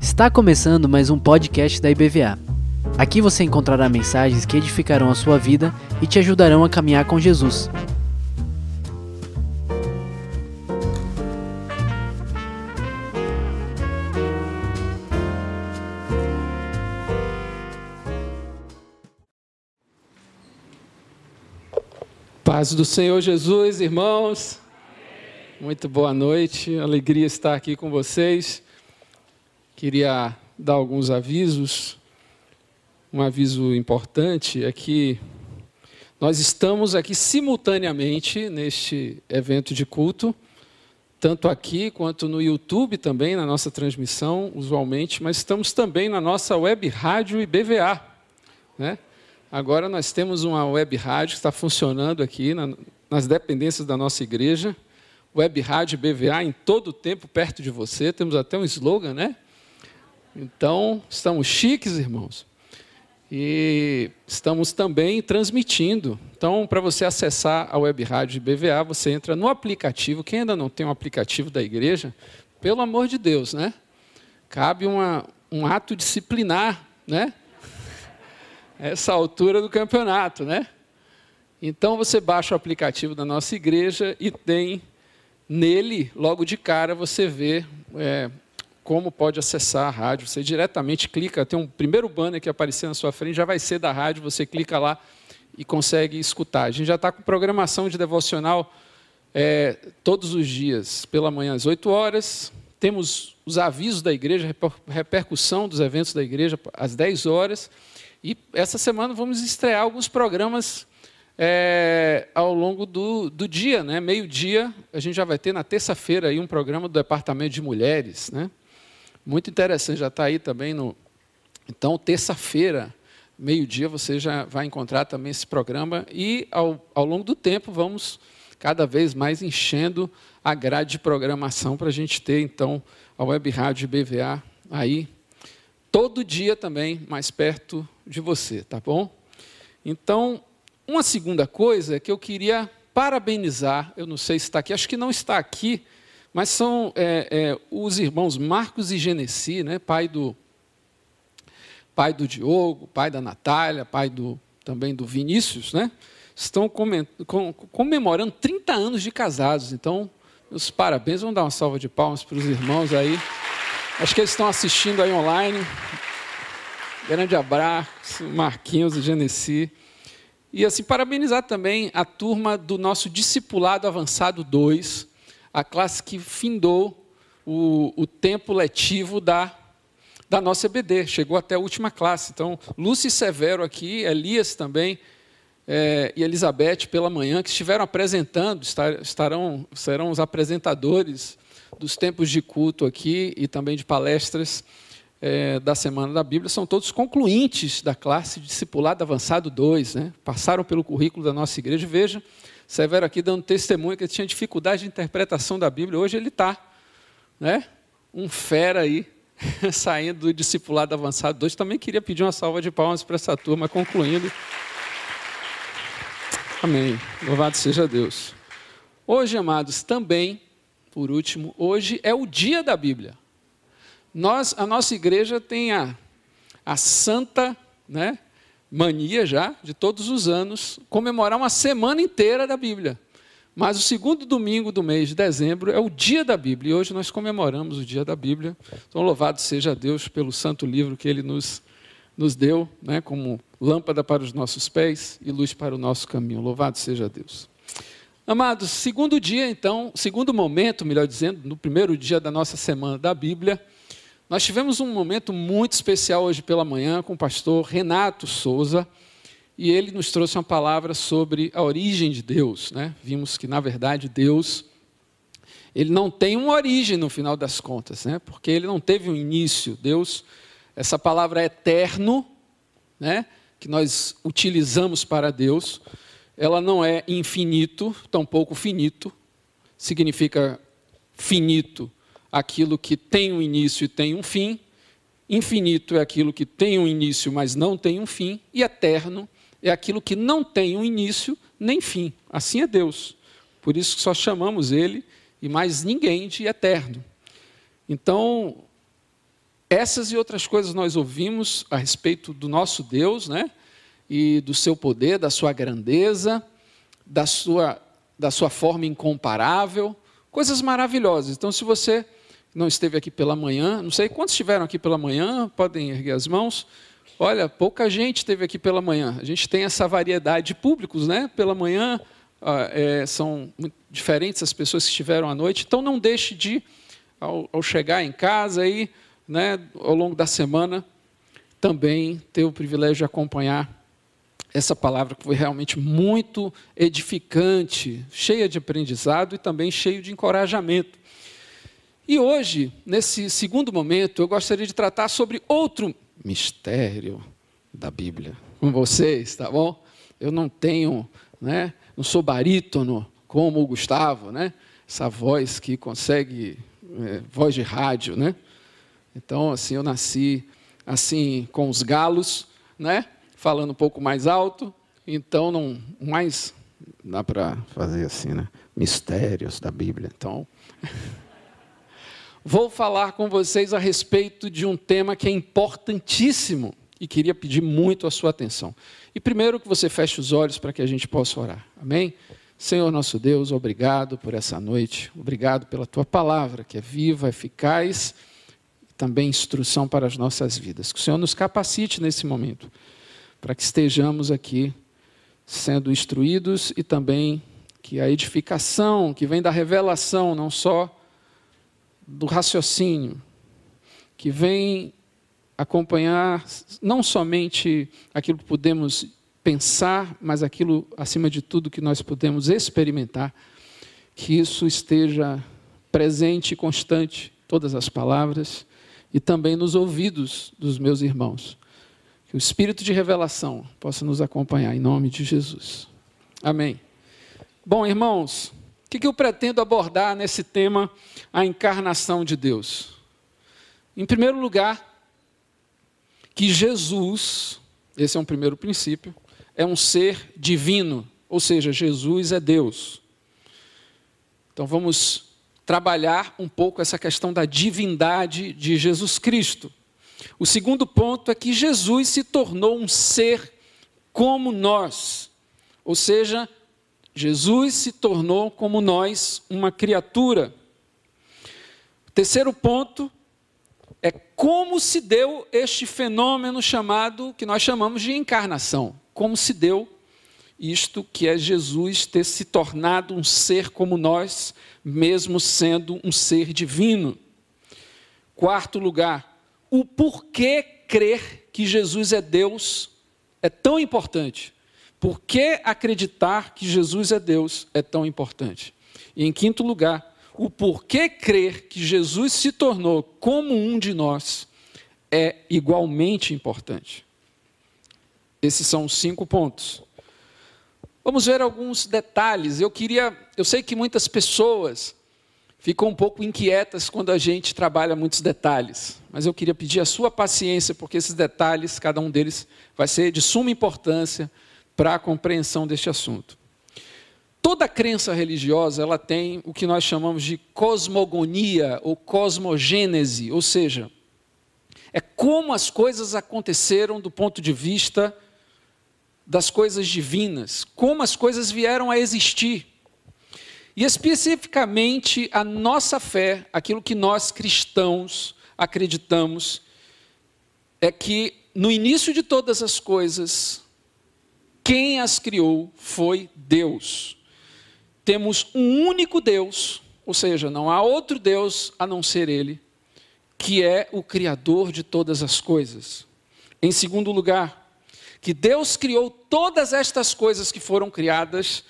Está começando mais um podcast da IBVA. Aqui você encontrará mensagens que edificarão a sua vida e te ajudarão a caminhar com Jesus. Paz do Senhor Jesus, irmãos. Muito boa noite, alegria estar aqui com vocês. Queria dar alguns avisos. Um aviso importante é que nós estamos aqui simultaneamente neste evento de culto, tanto aqui quanto no YouTube também, na nossa transmissão, usualmente, mas estamos também na nossa web rádio e BVA. Né? Agora nós temos uma web rádio que está funcionando aqui na, nas dependências da nossa igreja. Web rádio BVA em todo o tempo perto de você. Temos até um slogan, né? Então, estamos chiques, irmãos. E estamos também transmitindo. Então, para você acessar a web rádio BVA, você entra no aplicativo. Quem ainda não tem um aplicativo da igreja, pelo amor de Deus, né? Cabe uma, um ato disciplinar, né? Essa altura do campeonato, né? Então você baixa o aplicativo da nossa igreja e tem nele, logo de cara, você vê é, como pode acessar a rádio. Você diretamente clica, tem um primeiro banner que aparecer na sua frente, já vai ser da rádio, você clica lá e consegue escutar. A gente já está com programação de devocional é, todos os dias, pela manhã às 8 horas. Temos os avisos da igreja, repercussão dos eventos da igreja às 10 horas. E essa semana vamos estrear alguns programas é, ao longo do, do dia, né? Meio-dia, a gente já vai ter na terça-feira aí um programa do Departamento de Mulheres, né? Muito interessante, já está aí também no. Então, terça-feira, meio-dia, você já vai encontrar também esse programa. E ao, ao longo do tempo, vamos cada vez mais enchendo a grade de programação para a gente ter, então, a Web Rádio BVA aí todo dia também mais perto de você, tá bom? Então, uma segunda coisa é que eu queria parabenizar, eu não sei se está aqui, acho que não está aqui, mas são é, é, os irmãos Marcos e Genesi, né, pai do pai do Diogo, pai da Natália, pai do também do Vinícius, né, estão comemorando 30 anos de casados. Então, os parabéns, vamos dar uma salva de palmas para os irmãos aí. Acho que eles estão assistindo aí online. Grande abraço, Marquinhos e Genesi. E assim, parabenizar também a turma do nosso Discipulado Avançado 2, a classe que findou o, o tempo letivo da, da nossa EBD, chegou até a última classe. Então, Lúcio Severo aqui, Elias também, é, e Elizabeth pela manhã, que estiveram apresentando, estarão, serão os apresentadores dos tempos de culto aqui e também de palestras é, da Semana da Bíblia, são todos concluintes da classe Discipulado Avançado 2, né? passaram pelo currículo da nossa igreja. Veja, Severo aqui dando testemunho que ele tinha dificuldade de interpretação da Bíblia, hoje ele está, né? Um fera aí, saindo do discipulado avançado 2. Também queria pedir uma salva de palmas para essa turma, concluindo. Amém. Louvado seja Deus. Hoje, amados, também, por último, hoje é o dia da Bíblia. Nós, a nossa igreja tem a, a santa, né? mania já, de todos os anos, comemorar uma semana inteira da Bíblia. Mas o segundo domingo do mês de dezembro é o dia da Bíblia, e hoje nós comemoramos o dia da Bíblia. Então, louvado seja Deus pelo santo livro que ele nos, nos deu, né, como lâmpada para os nossos pés e luz para o nosso caminho. Louvado seja Deus. Amados, segundo dia, então, segundo momento, melhor dizendo, no primeiro dia da nossa semana da Bíblia, nós tivemos um momento muito especial hoje pela manhã com o pastor Renato Souza, e ele nos trouxe uma palavra sobre a origem de Deus. Né? Vimos que, na verdade, Deus ele não tem uma origem no final das contas, né? porque ele não teve um início. Deus, essa palavra eterno, né? que nós utilizamos para Deus, ela não é infinito, tampouco finito, significa finito aquilo que tem um início e tem um fim, infinito é aquilo que tem um início, mas não tem um fim, e eterno é aquilo que não tem um início nem fim. Assim é Deus. Por isso que só chamamos Ele e mais ninguém de eterno. Então, essas e outras coisas nós ouvimos a respeito do nosso Deus, né? E do seu poder, da sua grandeza, da sua, da sua forma incomparável, coisas maravilhosas. Então, se você não esteve aqui pela manhã, não sei quantos estiveram aqui pela manhã, podem erguer as mãos. Olha, pouca gente esteve aqui pela manhã. A gente tem essa variedade de públicos, né? Pela manhã ah, é, são diferentes as pessoas que estiveram à noite. Então, não deixe de, ao, ao chegar em casa aí, né, ao longo da semana, também ter o privilégio de acompanhar essa palavra que foi realmente muito edificante, cheia de aprendizado e também cheio de encorajamento. E hoje, nesse segundo momento, eu gostaria de tratar sobre outro mistério da Bíblia com vocês, tá bom? Eu não tenho, né, não sou barítono como o Gustavo, né? Essa voz que consegue, é, voz de rádio, né? Então, assim, eu nasci assim com os galos, né? Falando um pouco mais alto, então não mais dá para fazer assim, né? Mistérios da Bíblia. Então, vou falar com vocês a respeito de um tema que é importantíssimo e queria pedir muito a sua atenção. E primeiro que você feche os olhos para que a gente possa orar. Amém? Senhor nosso Deus, obrigado por essa noite. Obrigado pela tua palavra, que é viva, eficaz também instrução para as nossas vidas. Que o Senhor nos capacite nesse momento, para que estejamos aqui sendo instruídos e também que a edificação que vem da revelação, não só do raciocínio, que vem acompanhar não somente aquilo que podemos pensar, mas aquilo, acima de tudo, que nós podemos experimentar, que isso esteja presente e constante, todas as palavras, e também nos ouvidos dos meus irmãos. Que o espírito de revelação possa nos acompanhar em nome de Jesus. Amém. Bom, irmãos, o que eu pretendo abordar nesse tema, a encarnação de Deus? Em primeiro lugar, que Jesus, esse é um primeiro princípio, é um ser divino, ou seja, Jesus é Deus. Então vamos trabalhar um pouco essa questão da divindade de Jesus Cristo. O segundo ponto é que Jesus se tornou um ser como nós, ou seja, Jesus se tornou como nós, uma criatura. O terceiro ponto é como se deu este fenômeno chamado, que nós chamamos de encarnação. Como se deu isto que é Jesus ter se tornado um ser como nós, mesmo sendo um ser divino. Quarto lugar, o porquê crer que Jesus é Deus é tão importante. Por que acreditar que Jesus é Deus é tão importante? E em quinto lugar, o porquê crer que Jesus se tornou como um de nós é igualmente importante. Esses são os cinco pontos. Vamos ver alguns detalhes. Eu queria, eu sei que muitas pessoas ficam um pouco inquietas quando a gente trabalha muitos detalhes, mas eu queria pedir a sua paciência, porque esses detalhes, cada um deles, vai ser de suma importância para a compreensão deste assunto. Toda crença religiosa, ela tem o que nós chamamos de cosmogonia ou cosmogênese, ou seja, é como as coisas aconteceram do ponto de vista das coisas divinas, como as coisas vieram a existir. E especificamente a nossa fé, aquilo que nós cristãos acreditamos, é que no início de todas as coisas, quem as criou foi Deus. Temos um único Deus, ou seja, não há outro Deus a não ser Ele, que é o Criador de todas as coisas. Em segundo lugar, que Deus criou todas estas coisas que foram criadas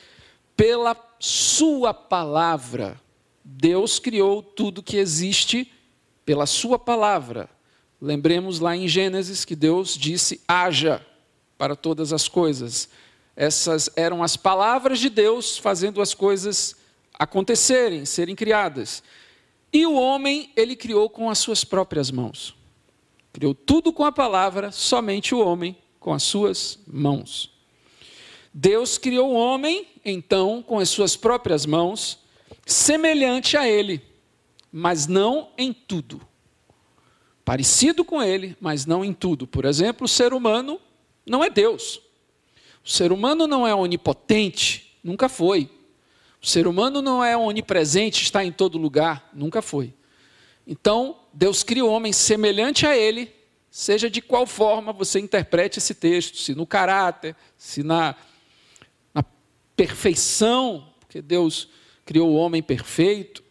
pela Sua palavra. Deus criou tudo que existe pela Sua palavra. Lembremos lá em Gênesis que Deus disse: haja para todas as coisas. Essas eram as palavras de Deus fazendo as coisas acontecerem, serem criadas. E o homem, ele criou com as suas próprias mãos. Criou tudo com a palavra, somente o homem com as suas mãos. Deus criou o homem, então, com as suas próprias mãos, semelhante a ele, mas não em tudo. Parecido com ele, mas não em tudo. Por exemplo, o ser humano não é Deus. O ser humano não é onipotente, nunca foi. O ser humano não é onipresente, está em todo lugar, nunca foi. Então, Deus cria o homem semelhante a ele, seja de qual forma você interprete esse texto, se no caráter, se na, na perfeição, porque Deus criou o homem perfeito,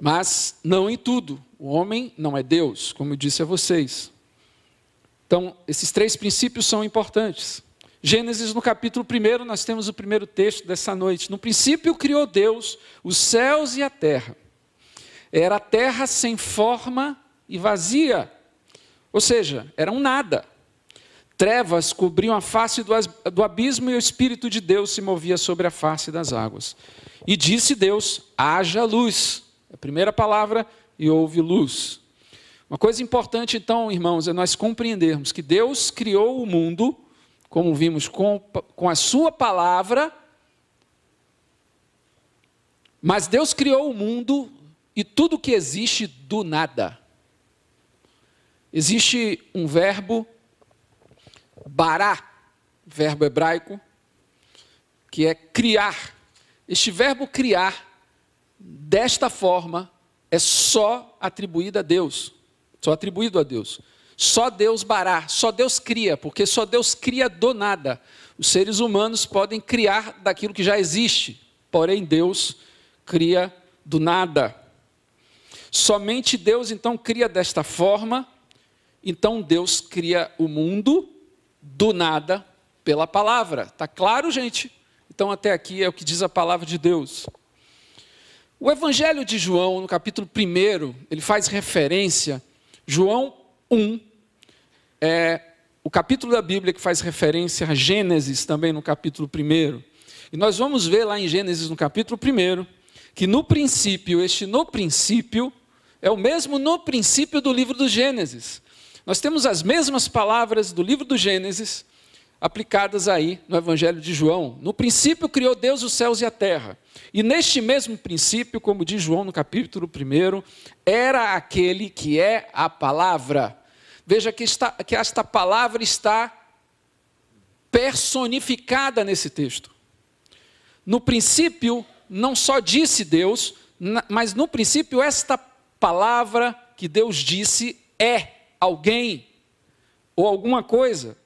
mas não em tudo. O homem não é Deus, como eu disse a vocês. Então, esses três princípios são importantes. Gênesis, no capítulo 1, nós temos o primeiro texto dessa noite. No princípio criou Deus os céus e a terra. Era a terra sem forma e vazia, ou seja, era um nada. Trevas cobriam a face do abismo e o Espírito de Deus se movia sobre a face das águas. E disse Deus: haja luz. A primeira palavra, e houve luz. Uma coisa importante, então, irmãos, é nós compreendermos que Deus criou o mundo, como vimos, com, com a Sua palavra, mas Deus criou o mundo e tudo que existe do nada. Existe um verbo, bará, verbo hebraico, que é criar. Este verbo criar, desta forma, é só atribuído a Deus. Só atribuído a Deus. Só Deus bará, só Deus cria, porque só Deus cria do nada. Os seres humanos podem criar daquilo que já existe, porém Deus cria do nada. Somente Deus então cria desta forma, então Deus cria o mundo do nada pela palavra. Tá claro, gente? Então até aqui é o que diz a palavra de Deus. O Evangelho de João, no capítulo 1, ele faz referência, João 1, é o capítulo da Bíblia que faz referência a Gênesis também no capítulo 1. E nós vamos ver lá em Gênesis, no capítulo 1, que no princípio, este no princípio, é o mesmo no princípio do livro do Gênesis. Nós temos as mesmas palavras do livro do Gênesis aplicadas aí no Evangelho de João. No princípio criou Deus os céus e a terra. E neste mesmo princípio, como diz João no capítulo 1, era aquele que é a palavra. Veja que, está, que esta palavra está personificada nesse texto. No princípio, não só disse Deus, mas no princípio, esta palavra que Deus disse é alguém ou alguma coisa.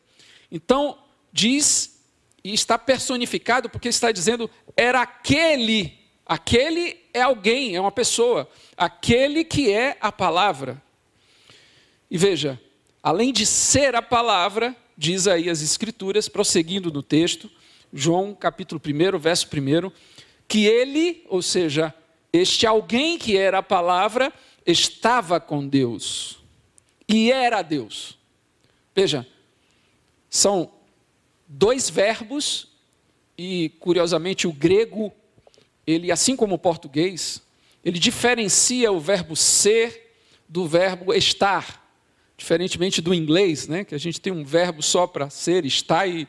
Então, diz e está personificado porque está dizendo era aquele, aquele é alguém, é uma pessoa, aquele que é a palavra. E veja, além de ser a palavra, diz aí as escrituras, prosseguindo no texto, João capítulo 1, verso 1, que ele, ou seja, este alguém que era a palavra, estava com Deus e era Deus. Veja, são dois verbos e curiosamente o grego, ele assim como o português, ele diferencia o verbo ser do verbo estar, diferentemente do inglês, né, que a gente tem um verbo só para ser, estar e,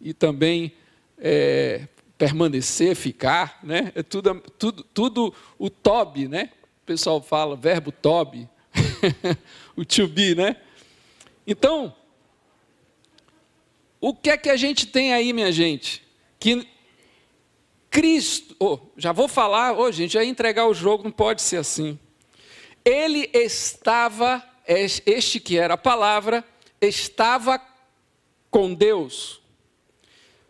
e também é, permanecer, ficar, né? É tudo, tudo, tudo o tobe, né? O pessoal fala verbo tobe, o to be, né? Então, o que é que a gente tem aí, minha gente? Que Cristo, oh, já vou falar, oh, gente, já entregar o jogo, não pode ser assim. Ele estava, este que era a palavra, estava com Deus.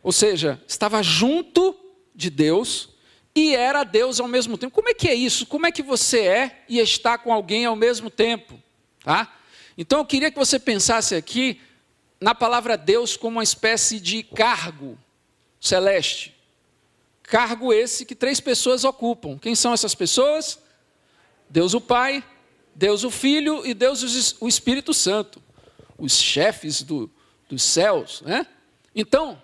Ou seja, estava junto de Deus e era Deus ao mesmo tempo. Como é que é isso? Como é que você é e está com alguém ao mesmo tempo? Tá? Então eu queria que você pensasse aqui na palavra Deus como uma espécie de cargo celeste. Cargo esse que três pessoas ocupam. Quem são essas pessoas? Deus o Pai, Deus o Filho e Deus o Espírito Santo. Os chefes do, dos céus. Né? Então,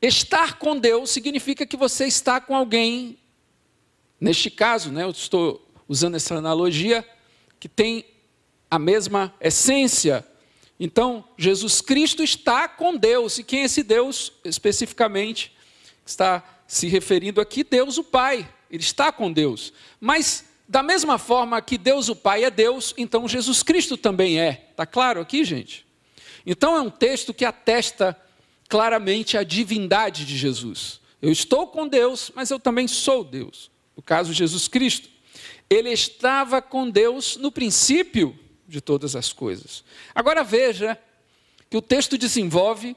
Estar com Deus significa que você está com alguém, neste caso, né, eu estou usando essa analogia, que tem a mesma essência. Então, Jesus Cristo está com Deus. E quem é esse Deus, especificamente, está se referindo aqui Deus o Pai. Ele está com Deus. Mas da mesma forma que Deus o Pai é Deus, então Jesus Cristo também é. Está claro aqui, gente? Então é um texto que atesta claramente a divindade de Jesus. Eu estou com Deus, mas eu também sou Deus. No caso, Jesus Cristo. Ele estava com Deus no princípio de todas as coisas. Agora veja que o texto desenvolve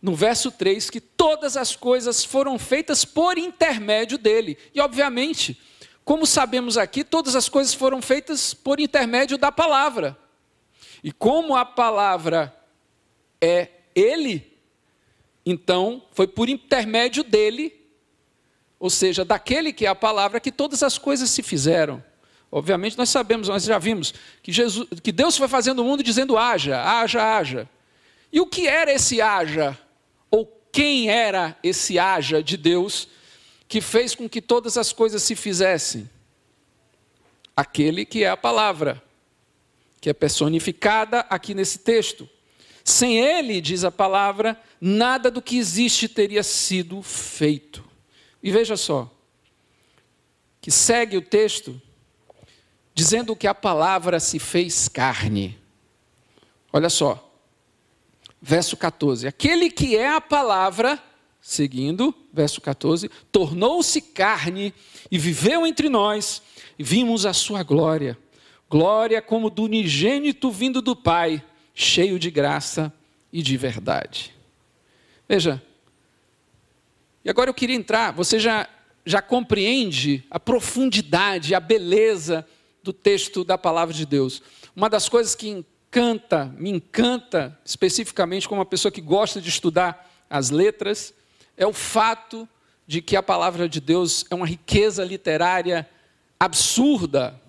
no verso 3 que todas as coisas foram feitas por intermédio dele. E obviamente, como sabemos aqui, todas as coisas foram feitas por intermédio da palavra. E como a palavra é ele, então, foi por intermédio dele, ou seja, daquele que é a palavra, que todas as coisas se fizeram. Obviamente, nós sabemos, nós já vimos, que, Jesus, que Deus foi fazendo o mundo dizendo: haja, haja, haja. E o que era esse haja? Ou quem era esse haja de Deus que fez com que todas as coisas se fizessem? Aquele que é a palavra, que é personificada aqui nesse texto. Sem ele, diz a palavra, nada do que existe teria sido feito. E veja só, que segue o texto dizendo que a palavra se fez carne. Olha só, verso 14: Aquele que é a palavra, seguindo, verso 14, tornou-se carne e viveu entre nós, e vimos a sua glória, glória como do unigênito vindo do Pai cheio de graça e de verdade. Veja, e agora eu queria entrar, você já, já compreende a profundidade, a beleza do texto da palavra de Deus. Uma das coisas que encanta, me encanta, especificamente como uma pessoa que gosta de estudar as letras, é o fato de que a palavra de Deus é uma riqueza literária absurda.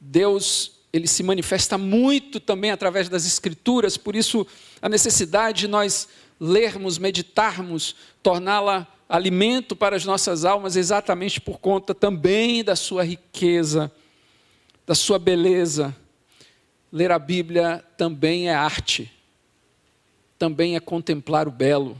Deus ele se manifesta muito também através das Escrituras, por isso a necessidade de nós lermos, meditarmos, torná-la alimento para as nossas almas, exatamente por conta também da sua riqueza, da sua beleza. Ler a Bíblia também é arte, também é contemplar o belo.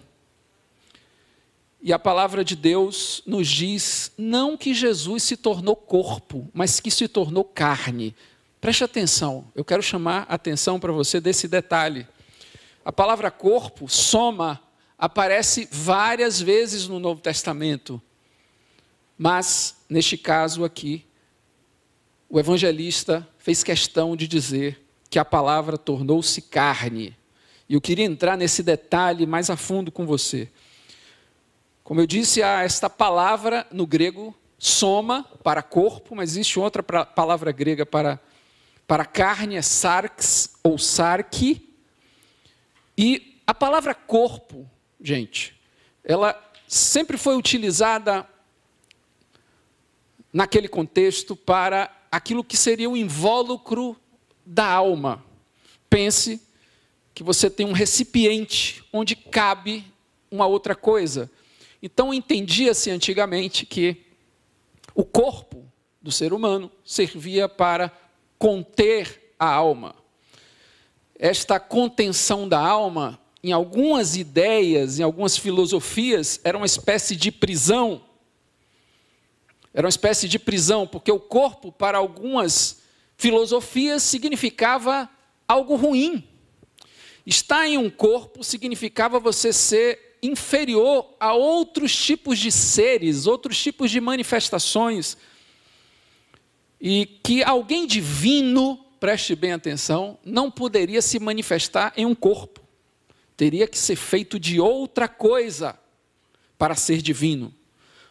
E a palavra de Deus nos diz não que Jesus se tornou corpo, mas que se tornou carne Preste atenção, eu quero chamar a atenção para você desse detalhe. A palavra corpo, soma, aparece várias vezes no Novo Testamento, mas, neste caso aqui, o evangelista fez questão de dizer que a palavra tornou-se carne. E eu queria entrar nesse detalhe mais a fundo com você. Como eu disse, há esta palavra no grego, soma, para corpo, mas existe outra palavra grega para para carne é sarx ou sarque. E a palavra corpo, gente, ela sempre foi utilizada naquele contexto para aquilo que seria o invólucro da alma. Pense que você tem um recipiente onde cabe uma outra coisa. Então entendia-se antigamente que o corpo do ser humano servia para conter a alma. Esta contenção da alma, em algumas ideias, em algumas filosofias, era uma espécie de prisão. Era uma espécie de prisão, porque o corpo, para algumas filosofias, significava algo ruim. Estar em um corpo significava você ser inferior a outros tipos de seres, outros tipos de manifestações e que alguém divino, preste bem atenção, não poderia se manifestar em um corpo. Teria que ser feito de outra coisa para ser divino.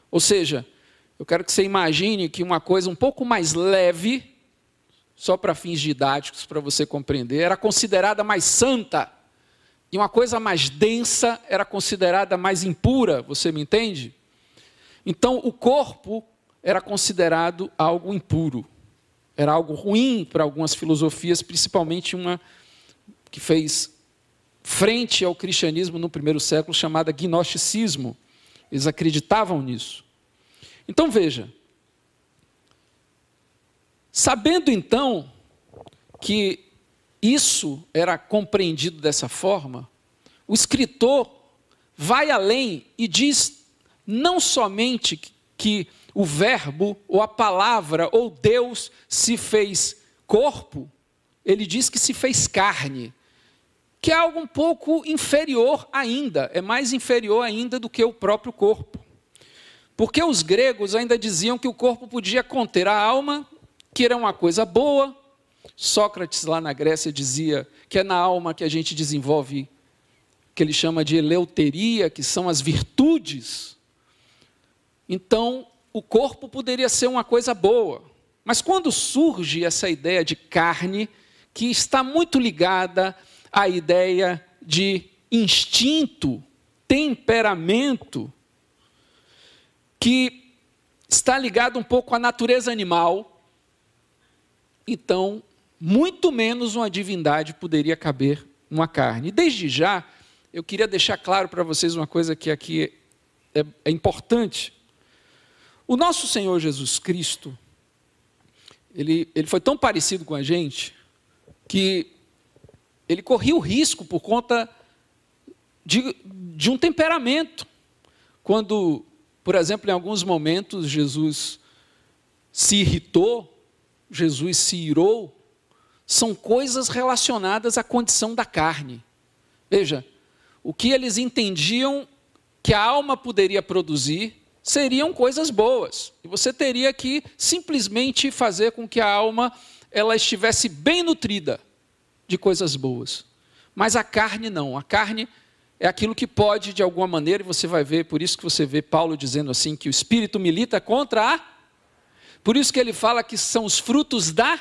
Ou seja, eu quero que você imagine que uma coisa um pouco mais leve, só para fins didáticos, para você compreender, era considerada mais santa. E uma coisa mais densa era considerada mais impura, você me entende? Então, o corpo era considerado algo impuro. Era algo ruim para algumas filosofias, principalmente uma que fez frente ao cristianismo no primeiro século, chamada gnosticismo. Eles acreditavam nisso. Então veja, sabendo então que isso era compreendido dessa forma, o escritor vai além e diz não somente que o Verbo, ou a palavra, ou Deus se fez corpo, ele diz que se fez carne, que é algo um pouco inferior ainda, é mais inferior ainda do que o próprio corpo. Porque os gregos ainda diziam que o corpo podia conter a alma, que era uma coisa boa. Sócrates, lá na Grécia, dizia que é na alma que a gente desenvolve que ele chama de eleuteria, que são as virtudes. Então, o corpo poderia ser uma coisa boa. Mas quando surge essa ideia de carne, que está muito ligada à ideia de instinto, temperamento, que está ligado um pouco à natureza animal, então, muito menos uma divindade poderia caber uma carne. Desde já, eu queria deixar claro para vocês uma coisa que aqui é, é importante. O nosso Senhor Jesus Cristo, ele, ele foi tão parecido com a gente, que ele corria o risco por conta de, de um temperamento. Quando, por exemplo, em alguns momentos Jesus se irritou, Jesus se irou, são coisas relacionadas à condição da carne. Veja, o que eles entendiam que a alma poderia produzir seriam coisas boas. E você teria que simplesmente fazer com que a alma ela estivesse bem nutrida de coisas boas. Mas a carne não. A carne é aquilo que pode, de alguma maneira, e você vai ver, por isso que você vê Paulo dizendo assim, que o espírito milita contra a. Por isso que ele fala que são os frutos da.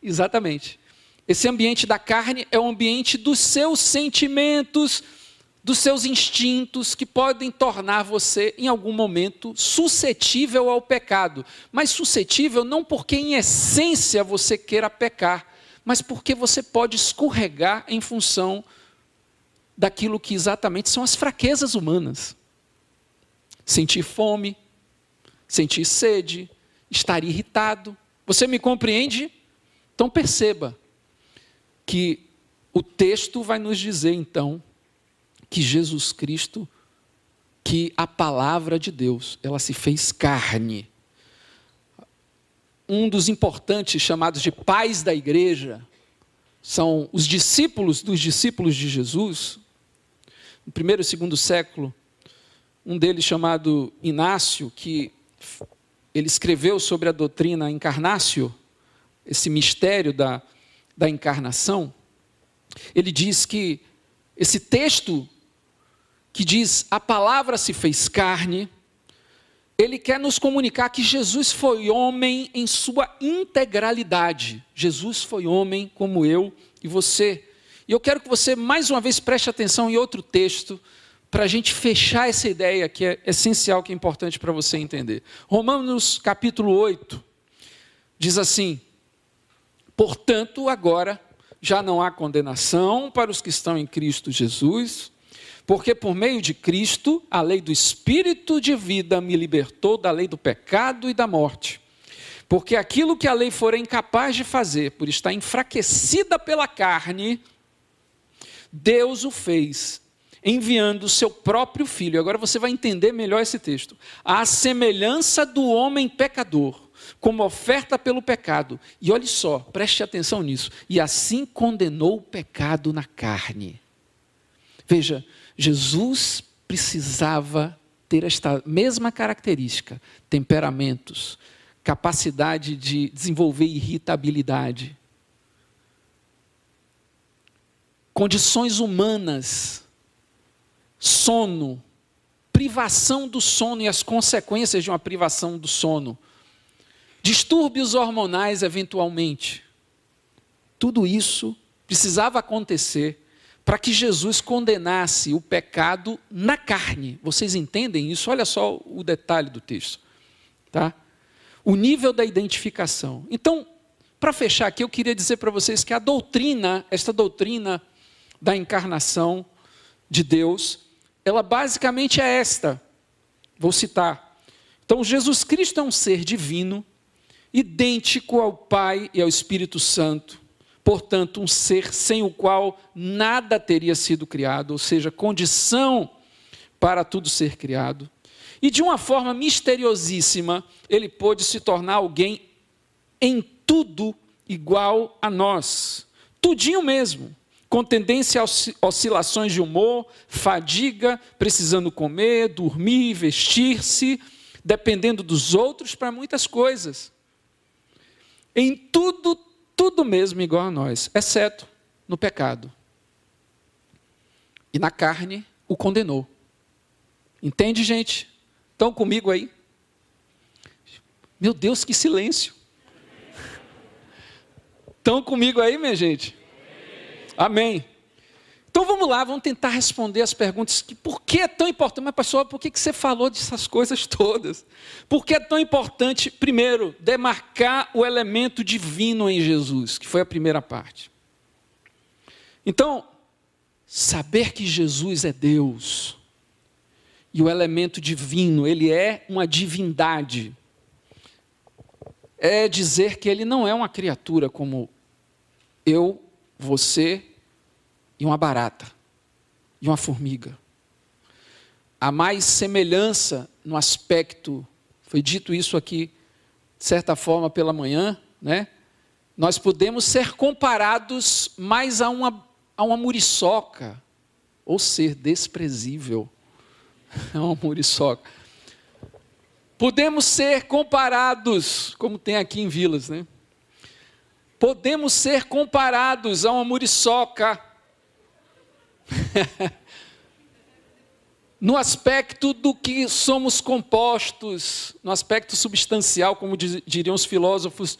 Exatamente. Esse ambiente da carne é o ambiente dos seus sentimentos, dos seus instintos, que podem tornar você, em algum momento, suscetível ao pecado. Mas suscetível não porque, em essência, você queira pecar, mas porque você pode escorregar em função daquilo que exatamente são as fraquezas humanas. Sentir fome, sentir sede, estar irritado. Você me compreende? Então perceba que o texto vai nos dizer então que Jesus Cristo, que a palavra de Deus, ela se fez carne. Um dos importantes chamados de pais da igreja são os discípulos dos discípulos de Jesus. No primeiro e segundo século, um deles chamado Inácio, que ele escreveu sobre a doutrina encarnácio, esse mistério da, da encarnação, ele diz que esse texto que diz a palavra se fez carne, ele quer nos comunicar que Jesus foi homem em sua integralidade. Jesus foi homem como eu e você. E eu quero que você mais uma vez preste atenção em outro texto para a gente fechar essa ideia que é essencial, que é importante para você entender. Romanos capítulo 8 diz assim: Portanto, agora já não há condenação para os que estão em Cristo Jesus, porque por meio de Cristo a lei do Espírito de vida me libertou da lei do pecado e da morte. Porque aquilo que a lei fora incapaz de fazer, por estar enfraquecida pela carne, Deus o fez, enviando o seu próprio filho. Agora você vai entender melhor esse texto. A semelhança do homem pecador como oferta pelo pecado. E olhe só, preste atenção nisso. E assim condenou o pecado na carne. Veja, Jesus precisava ter esta mesma característica, temperamentos, capacidade de desenvolver irritabilidade, condições humanas, sono, privação do sono e as consequências de uma privação do sono, distúrbios hormonais eventualmente. Tudo isso precisava acontecer para que Jesus condenasse o pecado na carne. Vocês entendem isso? Olha só o detalhe do texto, tá? O nível da identificação. Então, para fechar aqui, eu queria dizer para vocês que a doutrina, esta doutrina da encarnação de Deus, ela basicamente é esta. Vou citar. Então, Jesus Cristo é um ser divino idêntico ao Pai e ao Espírito Santo, portanto, um ser sem o qual nada teria sido criado, ou seja, condição para tudo ser criado. E de uma forma misteriosíssima, ele pôde se tornar alguém em tudo igual a nós. Tudinho mesmo. Com tendência a oscilações de humor, fadiga, precisando comer, dormir, vestir-se, dependendo dos outros para muitas coisas. Em tudo, tudo mesmo igual a nós, exceto no pecado. E na carne o condenou. Entende, gente? Estão comigo aí? Meu Deus, que silêncio. Estão comigo aí, minha gente? Amém. Então vamos lá, vamos tentar responder as perguntas que por que é tão importante, mas pastor, por que você falou dessas coisas todas? Por que é tão importante, primeiro, demarcar o elemento divino em Jesus, que foi a primeira parte. Então, saber que Jesus é Deus e o elemento divino, ele é uma divindade. É dizer que ele não é uma criatura como eu, você e uma barata e uma formiga. Há mais semelhança no aspecto, foi dito isso aqui, de certa forma, pela manhã, né? Nós podemos ser comparados mais a uma, a uma muriçoca, ou ser desprezível. É uma muriçoca. Podemos ser comparados, como tem aqui em Vilas, né? Podemos ser comparados a uma muriçoca no aspecto do que somos compostos, no aspecto substancial, como diriam os filósofos,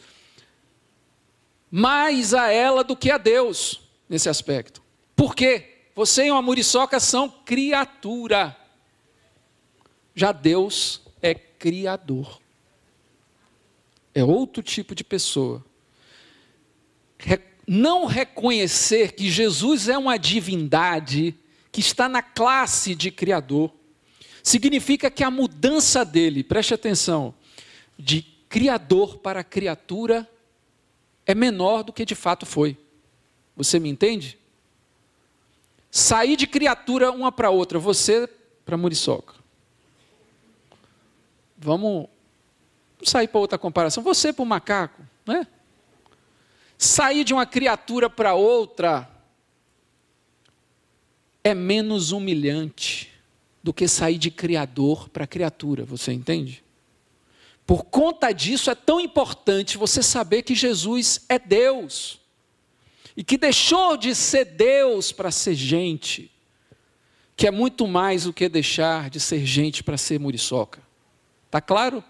mais a ela do que a Deus nesse aspecto. Por quê? Você e uma muriçoca são criatura. Já Deus é criador. É outro tipo de pessoa não reconhecer que Jesus é uma divindade que está na classe de Criador, significa que a mudança dele, preste atenção, de Criador para criatura é menor do que de fato foi. Você me entende? Sair de criatura uma para outra, você para muriçoca. Vamos sair para outra comparação. Você para o macaco, né? Sair de uma criatura para outra é menos humilhante do que sair de criador para criatura, você entende? Por conta disso é tão importante você saber que Jesus é Deus e que deixou de ser Deus para ser gente, que é muito mais do que deixar de ser gente para ser muriçoca. Tá claro?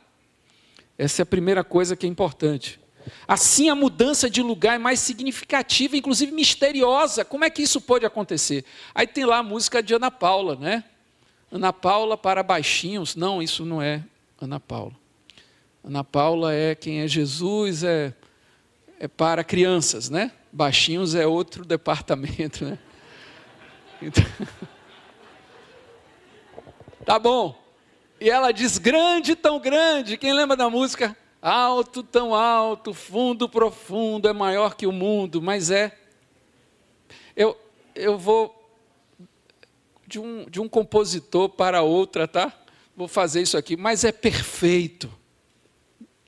Essa é a primeira coisa que é importante. Assim, a mudança de lugar é mais significativa, inclusive misteriosa. Como é que isso pode acontecer? Aí tem lá a música de Ana Paula, né? Ana Paula para baixinhos. Não, isso não é Ana Paula. Ana Paula é quem é Jesus, é, é para crianças, né? Baixinhos é outro departamento, né? Então... Tá bom. E ela diz: grande, tão grande. Quem lembra da música? Alto, tão alto, fundo, profundo, é maior que o mundo, mas é. Eu, eu vou de um, de um compositor para outra, tá? Vou fazer isso aqui, mas é perfeito.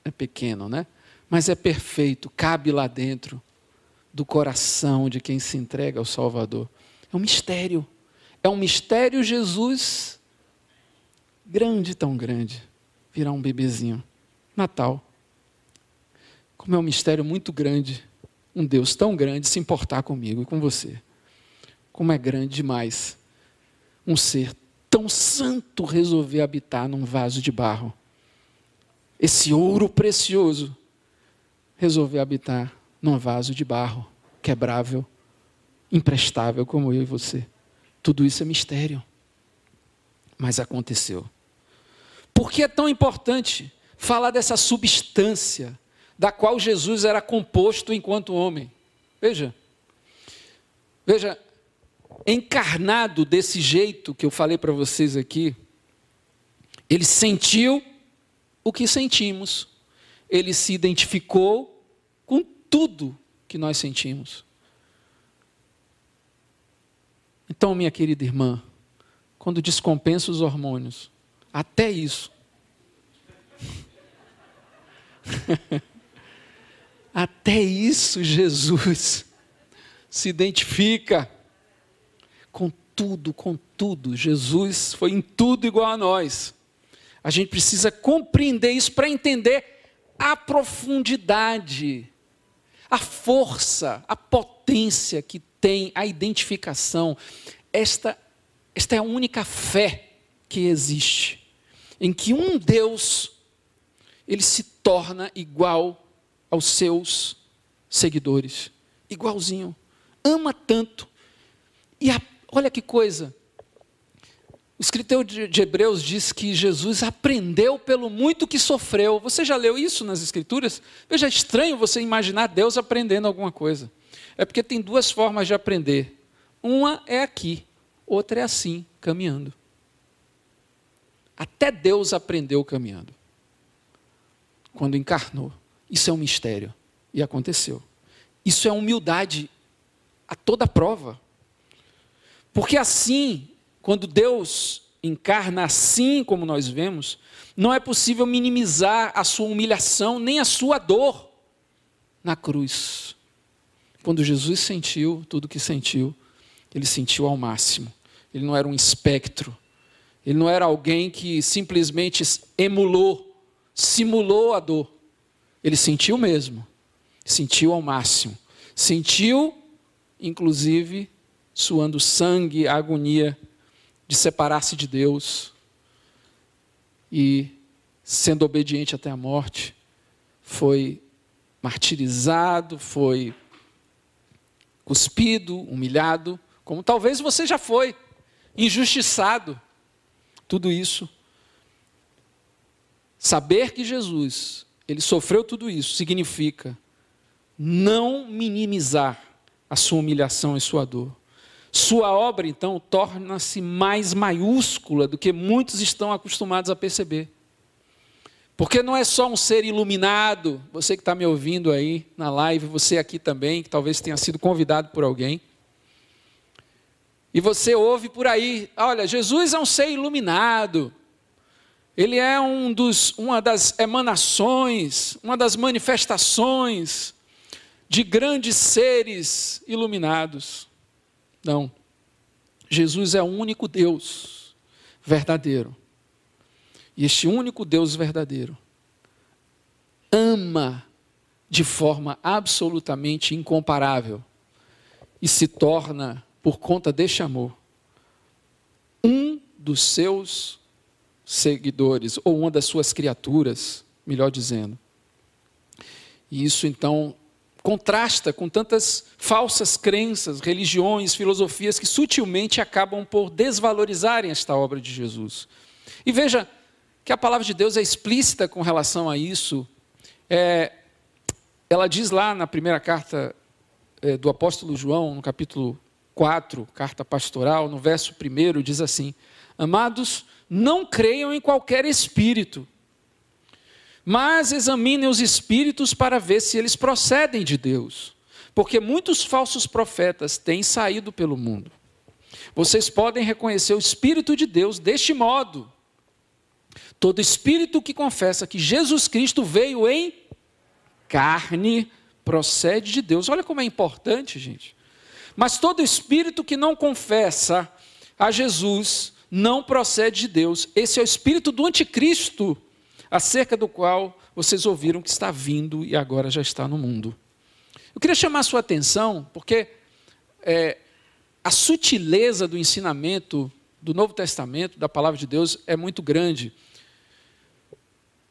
É pequeno, né? Mas é perfeito, cabe lá dentro do coração de quem se entrega ao Salvador. É um mistério. É um mistério Jesus grande, tão grande, virar um bebezinho. Natal. Como é um mistério muito grande, um Deus tão grande se importar comigo e com você. Como é grande demais um ser tão santo resolver habitar num vaso de barro. Esse ouro precioso resolver habitar num vaso de barro, quebrável, imprestável como eu e você. Tudo isso é mistério. Mas aconteceu. Por que é tão importante falar dessa substância da qual Jesus era composto enquanto homem. Veja, veja, encarnado desse jeito que eu falei para vocês aqui, ele sentiu o que sentimos, ele se identificou com tudo que nós sentimos. Então, minha querida irmã, quando descompensa os hormônios, Até isso. Até isso Jesus se identifica com tudo, com tudo. Jesus foi em tudo igual a nós. A gente precisa compreender isso para entender a profundidade, a força, a potência que tem a identificação. Esta, esta é a única fé que existe, em que um Deus ele se torna igual aos seus seguidores, igualzinho. Ama tanto. E a, olha que coisa. O escritor de Hebreus diz que Jesus aprendeu pelo muito que sofreu. Você já leu isso nas Escrituras? Veja, é estranho você imaginar Deus aprendendo alguma coisa. É porque tem duas formas de aprender. Uma é aqui, outra é assim, caminhando. Até Deus aprendeu caminhando. Quando encarnou. Isso é um mistério. E aconteceu. Isso é humildade a toda prova. Porque assim, quando Deus encarna assim como nós vemos, não é possível minimizar a sua humilhação nem a sua dor na cruz. Quando Jesus sentiu tudo o que sentiu, ele sentiu ao máximo. Ele não era um espectro. Ele não era alguém que simplesmente emulou, simulou a dor. Ele sentiu mesmo, sentiu ao máximo. Sentiu, inclusive, suando sangue, a agonia de separar-se de Deus e, sendo obediente até a morte, foi martirizado, foi cuspido, humilhado, como talvez você já foi, injustiçado. Tudo isso. Saber que Jesus ele sofreu tudo isso, significa não minimizar a sua humilhação e sua dor. Sua obra, então, torna-se mais maiúscula do que muitos estão acostumados a perceber. Porque não é só um ser iluminado, você que está me ouvindo aí na live, você aqui também, que talvez tenha sido convidado por alguém. E você ouve por aí, olha, Jesus é um ser iluminado. Ele é um dos, uma das emanações, uma das manifestações de grandes seres iluminados. Não. Jesus é o único Deus verdadeiro. E este único Deus verdadeiro ama de forma absolutamente incomparável e se torna, por conta deste amor, um dos seus seguidores, ou uma das suas criaturas, melhor dizendo. E isso então contrasta com tantas falsas crenças, religiões, filosofias que sutilmente acabam por desvalorizarem esta obra de Jesus. E veja que a palavra de Deus é explícita com relação a isso. É, ela diz lá na primeira carta é, do apóstolo João, no capítulo 4, carta pastoral, no verso 1, diz assim: Amados, não creiam em qualquer espírito, mas examinem os espíritos para ver se eles procedem de Deus, porque muitos falsos profetas têm saído pelo mundo. Vocês podem reconhecer o Espírito de Deus deste modo. Todo espírito que confessa que Jesus Cristo veio em carne procede de Deus. Olha como é importante, gente. Mas todo espírito que não confessa a Jesus não procede de Deus. Esse é o espírito do anticristo, acerca do qual vocês ouviram que está vindo e agora já está no mundo. Eu queria chamar a sua atenção, porque é, a sutileza do ensinamento do Novo Testamento, da palavra de Deus, é muito grande.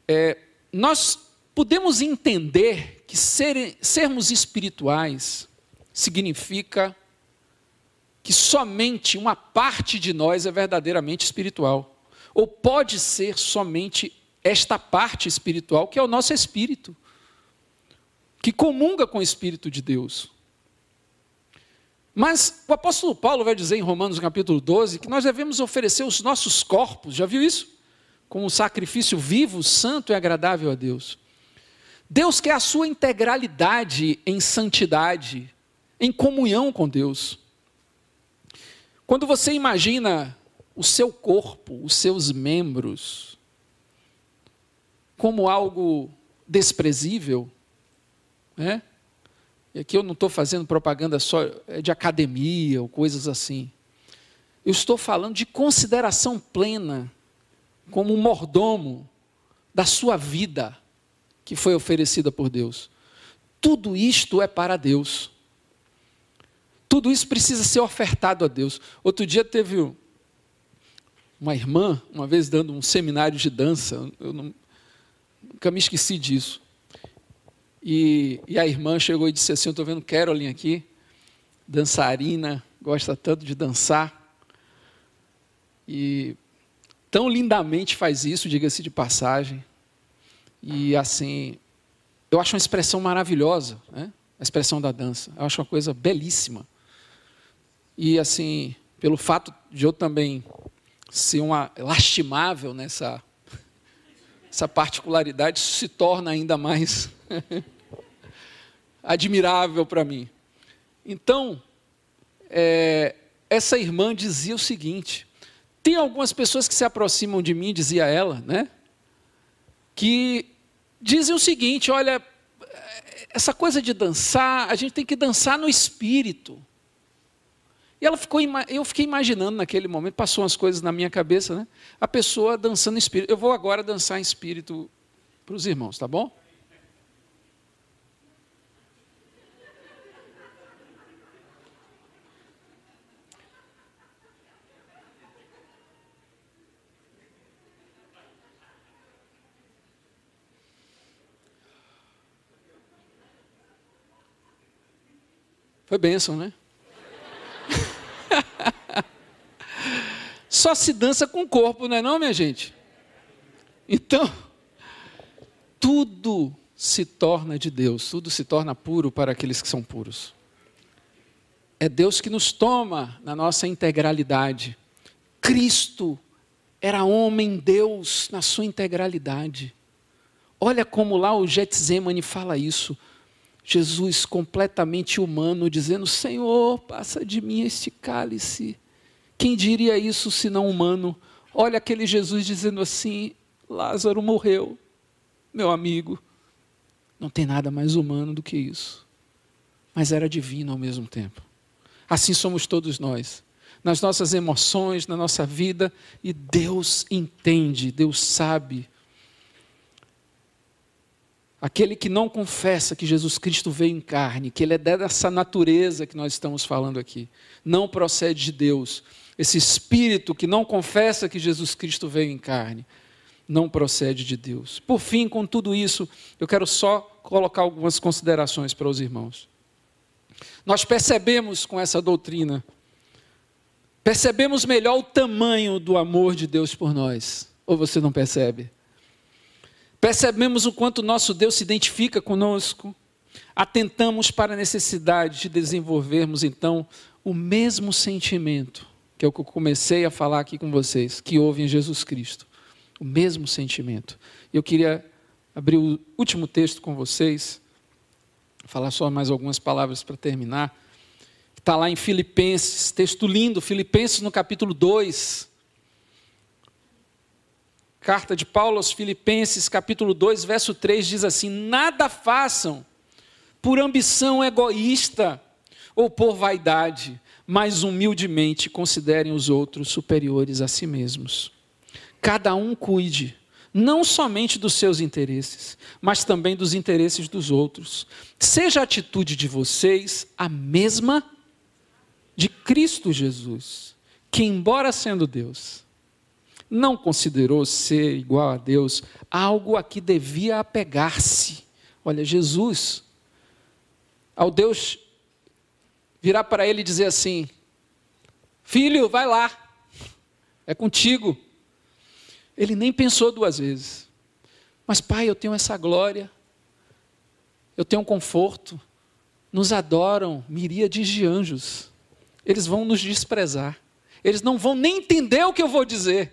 É, nós podemos entender que ser, sermos espirituais significa que somente uma parte de nós é verdadeiramente espiritual. Ou pode ser somente esta parte espiritual, que é o nosso espírito, que comunga com o Espírito de Deus. Mas o apóstolo Paulo vai dizer em Romanos capítulo 12 que nós devemos oferecer os nossos corpos, já viu isso? Como um sacrifício vivo, santo e agradável a Deus. Deus quer a sua integralidade em santidade, em comunhão com Deus. Quando você imagina o seu corpo, os seus membros, como algo desprezível, né? E aqui eu não estou fazendo propaganda só de academia ou coisas assim. Eu estou falando de consideração plena, como um mordomo da sua vida que foi oferecida por Deus. Tudo isto é para Deus. Tudo isso precisa ser ofertado a Deus. Outro dia teve uma irmã, uma vez dando um seminário de dança, eu não, nunca me esqueci disso. E, e a irmã chegou e disse assim: Eu estou vendo Carolyn aqui, dançarina, gosta tanto de dançar. E tão lindamente faz isso, diga-se de passagem. E assim, eu acho uma expressão maravilhosa, né? a expressão da dança. Eu acho uma coisa belíssima. E assim, pelo fato de eu também ser uma lastimável nessa essa particularidade, se torna ainda mais admirável para mim. Então, é, essa irmã dizia o seguinte: tem algumas pessoas que se aproximam de mim, dizia ela, né? Que dizem o seguinte: olha, essa coisa de dançar, a gente tem que dançar no espírito. E ela ficou, eu fiquei imaginando naquele momento, passou umas coisas na minha cabeça, né? A pessoa dançando em espírito. Eu vou agora dançar em espírito para os irmãos, tá bom? Foi bênção, né? Só se dança com o corpo, não é não, minha gente? Então, tudo se torna de Deus, tudo se torna puro para aqueles que são puros. É Deus que nos toma na nossa integralidade. Cristo era homem Deus na sua integralidade. Olha como lá o Getsemane fala isso. Jesus completamente humano, dizendo: Senhor, passa de mim este cálice. Quem diria isso se não humano? Olha aquele Jesus dizendo assim: Lázaro morreu, meu amigo. Não tem nada mais humano do que isso. Mas era divino ao mesmo tempo. Assim somos todos nós. Nas nossas emoções, na nossa vida, e Deus entende, Deus sabe Aquele que não confessa que Jesus Cristo veio em carne, que ele é dessa natureza que nós estamos falando aqui, não procede de Deus. Esse espírito que não confessa que Jesus Cristo veio em carne, não procede de Deus. Por fim, com tudo isso, eu quero só colocar algumas considerações para os irmãos. Nós percebemos com essa doutrina, percebemos melhor o tamanho do amor de Deus por nós, ou você não percebe? Percebemos o quanto nosso Deus se identifica conosco, atentamos para a necessidade de desenvolvermos então o mesmo sentimento, que é o que eu comecei a falar aqui com vocês, que houve em Jesus Cristo. O mesmo sentimento. Eu queria abrir o último texto com vocês, falar só mais algumas palavras para terminar. Está lá em Filipenses, texto lindo, Filipenses no capítulo 2. Carta de Paulo aos Filipenses, capítulo 2, verso 3 diz assim: Nada façam por ambição egoísta ou por vaidade, mas humildemente considerem os outros superiores a si mesmos. Cada um cuide não somente dos seus interesses, mas também dos interesses dos outros. Seja a atitude de vocês a mesma de Cristo Jesus, que, embora sendo Deus, não considerou ser igual a Deus algo a que devia apegar-se. Olha, Jesus, ao Deus virar para ele e dizer assim: Filho, vai lá, é contigo. Ele nem pensou duas vezes. Mas, pai, eu tenho essa glória, eu tenho um conforto, nos adoram miríades de anjos, eles vão nos desprezar, eles não vão nem entender o que eu vou dizer.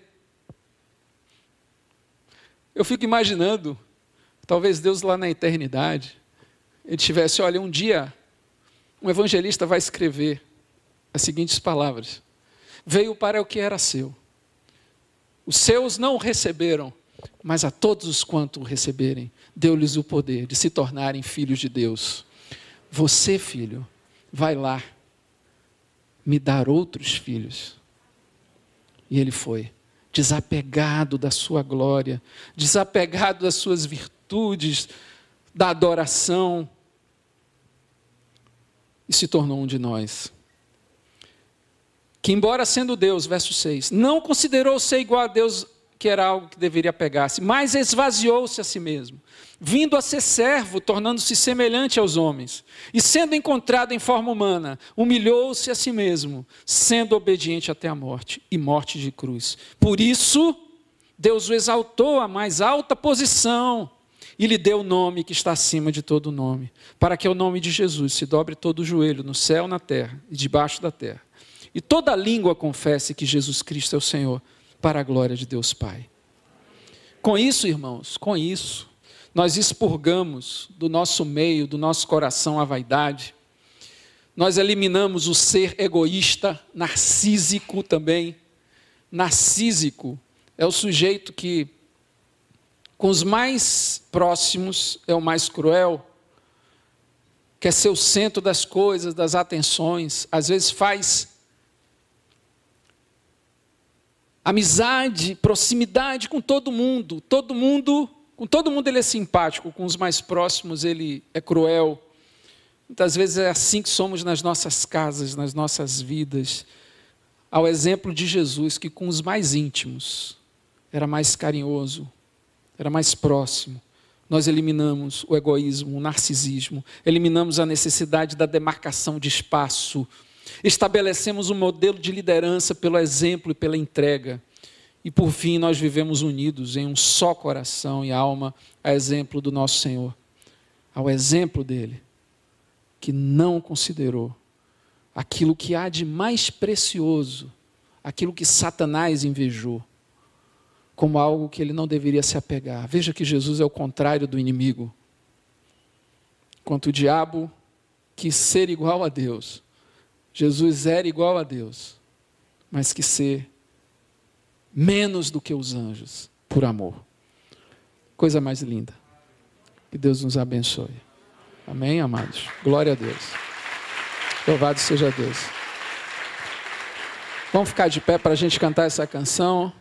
Eu fico imaginando, talvez Deus lá na eternidade, ele tivesse, olha, um dia um evangelista vai escrever as seguintes palavras: Veio para o que era seu, Os seus não o receberam, mas a todos os quanto o receberem, deu-lhes o poder de se tornarem filhos de Deus. Você, filho, vai lá me dar outros filhos. E ele foi, desapegado da sua glória, desapegado das suas virtudes, da adoração, e se tornou um de nós. Que, embora sendo Deus, verso 6, não considerou ser igual a Deus, que era algo que deveria pegar-se, mas esvaziou-se a si mesmo, vindo a ser servo, tornando-se semelhante aos homens, e sendo encontrado em forma humana, humilhou-se a si mesmo, sendo obediente até a morte e morte de cruz. Por isso, Deus o exaltou à mais alta posição e lhe deu o nome que está acima de todo nome, para que o nome de Jesus se dobre todo o joelho no céu, na terra e debaixo da terra. E toda língua confesse que Jesus Cristo é o Senhor, para a glória de Deus Pai. Com isso, irmãos, com isso, nós expurgamos do nosso meio, do nosso coração a vaidade, nós eliminamos o ser egoísta, narcísico também. Narcísico é o sujeito que com os mais próximos é o mais cruel, quer ser o centro das coisas, das atenções, às vezes faz amizade, proximidade com todo mundo, todo mundo, com todo mundo ele é simpático, com os mais próximos ele é cruel. Muitas vezes é assim que somos nas nossas casas, nas nossas vidas. Ao exemplo de Jesus, que com os mais íntimos era mais carinhoso, era mais próximo. Nós eliminamos o egoísmo, o narcisismo, eliminamos a necessidade da demarcação de espaço, estabelecemos um modelo de liderança pelo exemplo e pela entrega. E por fim, nós vivemos unidos em um só coração e alma, a exemplo do nosso Senhor, ao exemplo dele, que não considerou aquilo que há de mais precioso, aquilo que Satanás invejou como algo que ele não deveria se apegar. Veja que Jesus é o contrário do inimigo. Enquanto o diabo quis ser igual a Deus, Jesus era igual a Deus, mas que ser menos do que os anjos, por amor. Coisa mais linda. Que Deus nos abençoe. Amém, amados? Glória a Deus. Louvado seja Deus. Vamos ficar de pé para a gente cantar essa canção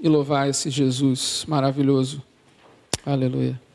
e louvar esse Jesus maravilhoso. Aleluia.